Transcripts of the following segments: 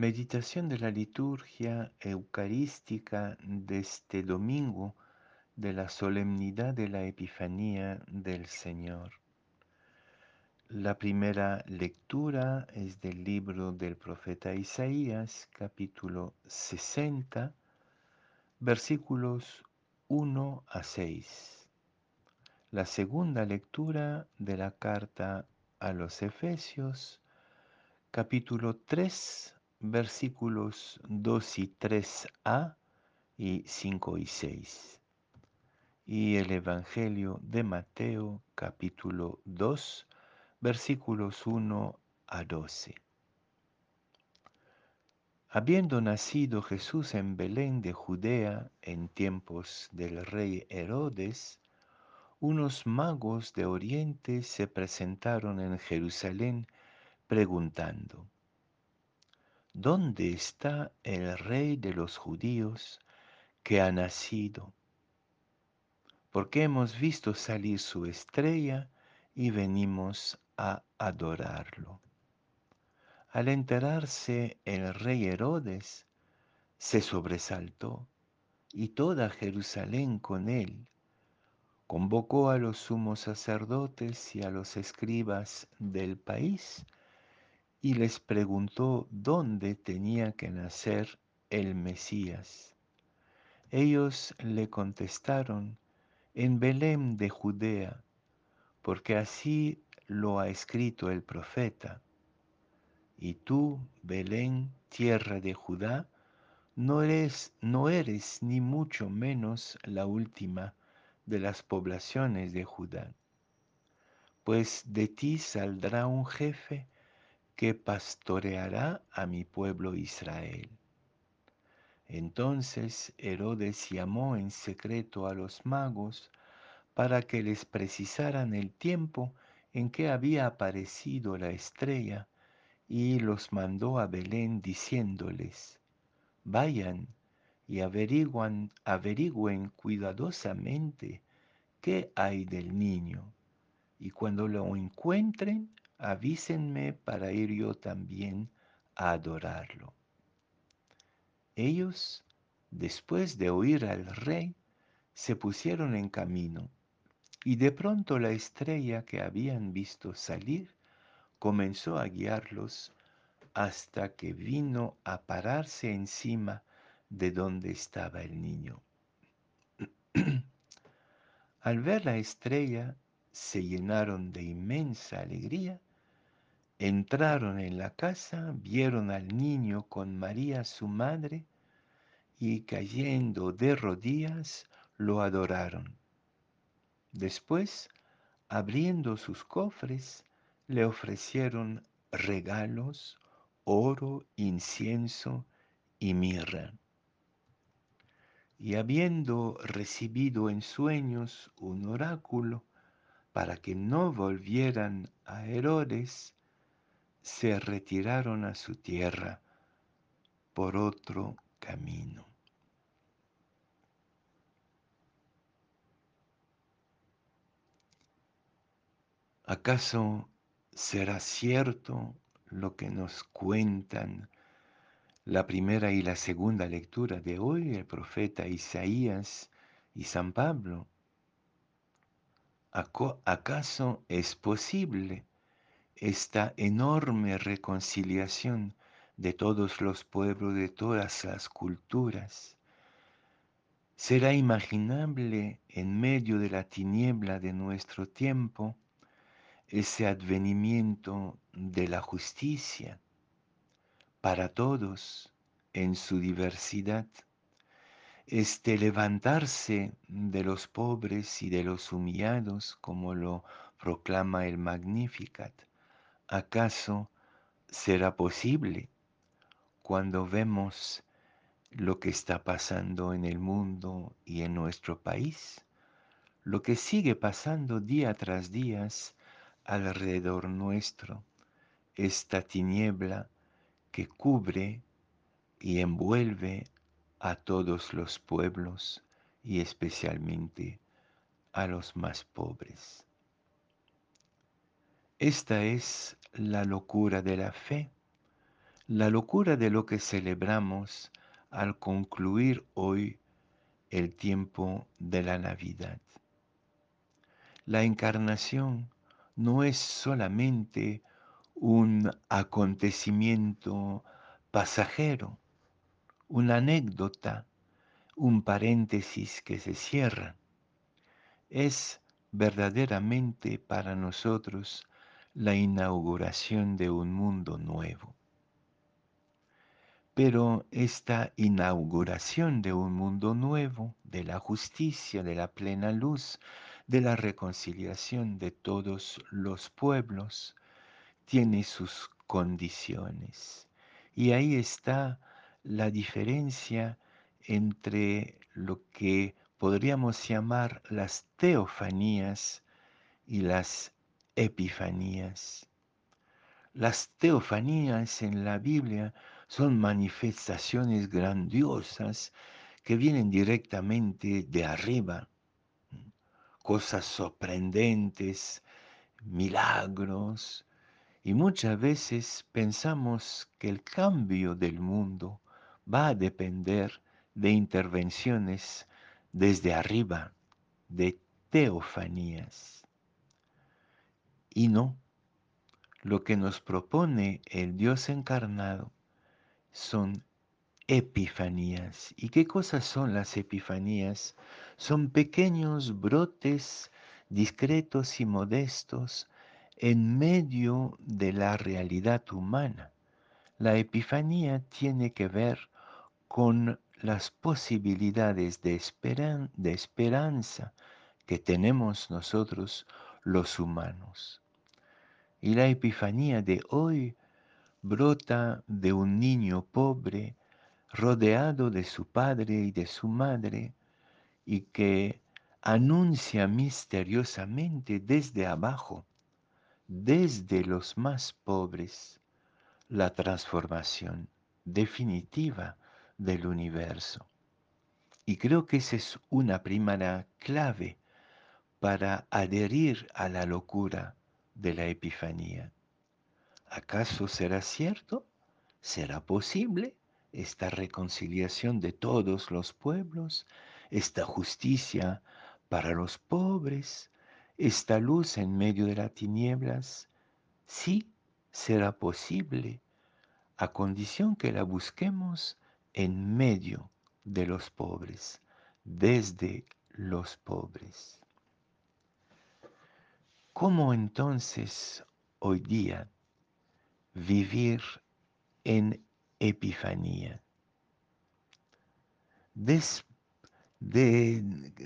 Meditación de la liturgia eucarística de este domingo de la solemnidad de la Epifanía del Señor. La primera lectura es del libro del profeta Isaías, capítulo 60, versículos 1 a 6. La segunda lectura de la carta a los Efesios, capítulo 3, versículos 2 y 3a y 5 y 6. Y el Evangelio de Mateo, capítulo 2, versículos 1 a 12. Habiendo nacido Jesús en Belén de Judea en tiempos del rey Herodes, unos magos de Oriente se presentaron en Jerusalén preguntando, ¿Dónde está el rey de los judíos que ha nacido? Porque hemos visto salir su estrella y venimos a adorarlo. Al enterarse el rey Herodes, se sobresaltó y toda Jerusalén con él convocó a los sumos sacerdotes y a los escribas del país y les preguntó dónde tenía que nacer el Mesías. Ellos le contestaron, en Belén de Judea, porque así lo ha escrito el profeta. Y tú, Belén, tierra de Judá, no eres, no eres ni mucho menos la última de las poblaciones de Judá, pues de ti saldrá un jefe que pastoreará a mi pueblo Israel. Entonces Herodes llamó en secreto a los magos para que les precisaran el tiempo en que había aparecido la estrella y los mandó a Belén diciéndoles, vayan y averiguan, averigüen cuidadosamente qué hay del niño, y cuando lo encuentren, avísenme para ir yo también a adorarlo. Ellos, después de oír al rey, se pusieron en camino, y de pronto la estrella que habían visto salir comenzó a guiarlos hasta que vino a pararse encima de donde estaba el niño. Al ver la estrella, se llenaron de inmensa alegría, entraron en la casa, vieron al niño con María su madre, y cayendo de rodillas, lo adoraron. Después, abriendo sus cofres, le ofrecieron regalos, oro, incienso y mirra. Y habiendo recibido en sueños un oráculo para que no volvieran a Herodes, se retiraron a su tierra por otro camino. ¿Acaso será cierto lo que nos cuentan la primera y la segunda lectura de hoy, el profeta Isaías y San Pablo? ¿Acaso es posible esta enorme reconciliación de todos los pueblos, de todas las culturas? ¿Será imaginable en medio de la tiniebla de nuestro tiempo ese advenimiento de la justicia para todos en su diversidad, este levantarse de los pobres y de los humillados como lo proclama el Magnificat. ¿Acaso será posible cuando vemos lo que está pasando en el mundo y en nuestro país? Lo que sigue pasando día tras día alrededor nuestro, esta tiniebla que cubre y envuelve a todos los pueblos y especialmente a los más pobres. Esta es la locura de la fe, la locura de lo que celebramos al concluir hoy el tiempo de la Navidad. La encarnación no es solamente un acontecimiento pasajero, una anécdota, un paréntesis que se cierra. Es verdaderamente para nosotros la inauguración de un mundo nuevo. Pero esta inauguración de un mundo nuevo, de la justicia, de la plena luz, de la reconciliación de todos los pueblos, tiene sus condiciones. Y ahí está la diferencia entre lo que podríamos llamar las teofanías y las epifanías. Las teofanías en la Biblia son manifestaciones grandiosas que vienen directamente de arriba, cosas sorprendentes, milagros, y muchas veces pensamos que el cambio del mundo va a depender de intervenciones desde arriba, de teofanías. Y no, lo que nos propone el Dios encarnado son epifanías. ¿Y qué cosas son las epifanías? Son pequeños brotes discretos y modestos en medio de la realidad humana. La epifanía tiene que ver con las posibilidades de, de esperanza que tenemos nosotros los humanos. Y la epifanía de hoy brota de un niño pobre rodeado de su padre y de su madre y que anuncia misteriosamente desde abajo, desde los más pobres, la transformación definitiva del universo. Y creo que esa es una primera clave para adherir a la locura de la Epifanía. ¿Acaso será cierto? ¿Será posible esta reconciliación de todos los pueblos? ¿Esta justicia para los pobres? ¿Esta luz en medio de las tinieblas? Sí, será posible, a condición que la busquemos en medio de los pobres, desde los pobres. ¿Cómo entonces hoy día vivir en epifanía?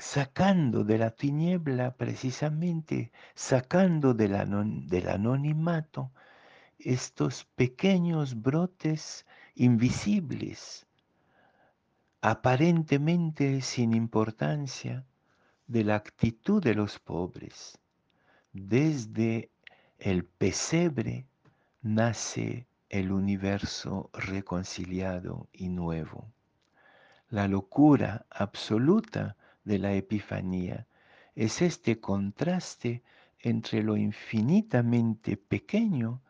sacando de la tiniebla precisamente, sacando del anonimato estos pequeños brotes invisibles, aparentemente sin importancia, de la actitud de los pobres desde el pesebre nace el universo reconciliado y nuevo. La locura absoluta de la Epifanía es este contraste entre lo infinitamente pequeño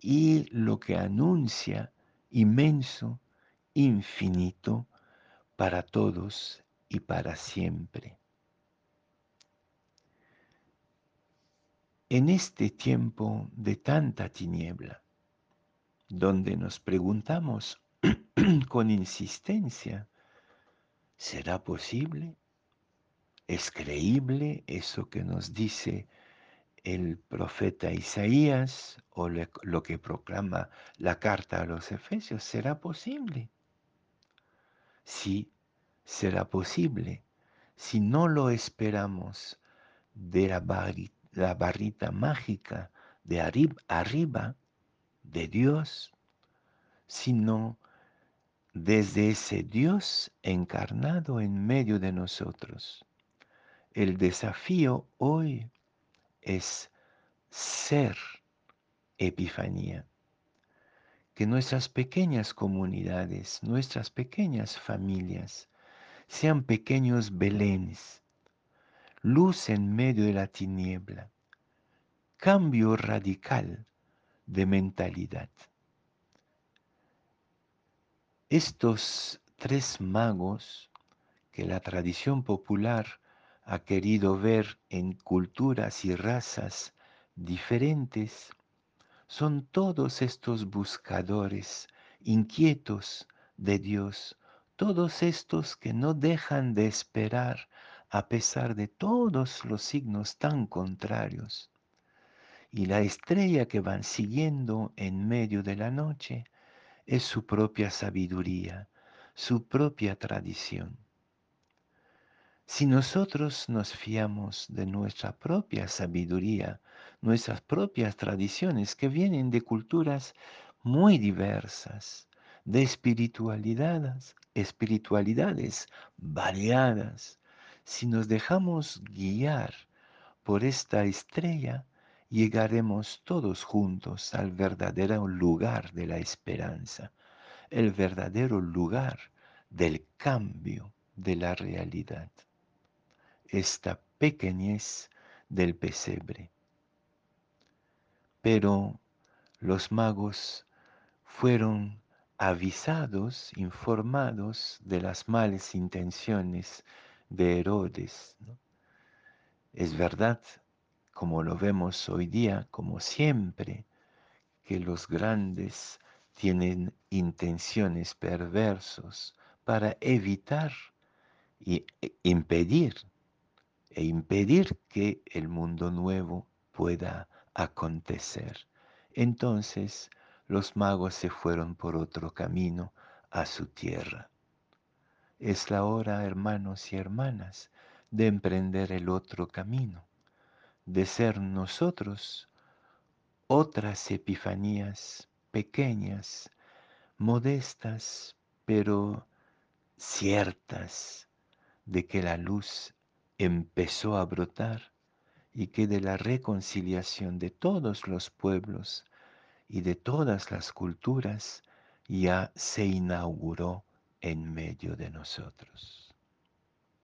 y lo que anuncia inmenso, infinito, para todos y para siempre. En este tiempo de tanta tiniebla, donde nos preguntamos con insistencia, ¿será posible? ¿Es creíble eso que nos dice el profeta Isaías o lo que proclama la carta a los Efesios? ¿Será posible? Sí, será posible si no lo esperamos de la la barrita mágica de arriba de Dios, sino desde ese Dios encarnado en medio de nosotros. El desafío hoy es ser Epifanía. Que nuestras pequeñas comunidades, nuestras pequeñas familias, sean pequeños Belénes luz en medio de la tiniebla, cambio radical de mentalidad. Estos tres magos que la tradición popular ha querido ver en culturas y razas diferentes, son todos estos buscadores inquietos de Dios, todos estos que no dejan de esperar a pesar de todos los signos tan contrarios. Y la estrella que van siguiendo en medio de la noche es su propia sabiduría, su propia tradición. Si nosotros nos fiamos de nuestra propia sabiduría, nuestras propias tradiciones que vienen de culturas muy diversas, de espiritualidades, espiritualidades variadas, si nos dejamos guiar por esta estrella, llegaremos todos juntos al verdadero lugar de la esperanza, el verdadero lugar del cambio de la realidad. Esta pequeñez del pesebre. Pero los magos fueron avisados, informados de las malas intenciones de Herodes. Es verdad como lo vemos hoy día, como siempre, que los grandes tienen intenciones perversos para evitar y e impedir e impedir que el mundo nuevo pueda acontecer. Entonces los magos se fueron por otro camino a su tierra. Es la hora, hermanos y hermanas, de emprender el otro camino de ser nosotros otras epifanías pequeñas, modestas, pero ciertas de que la luz empezó a brotar y que de la reconciliación de todos los pueblos y de todas las culturas ya se inauguró en medio de nosotros.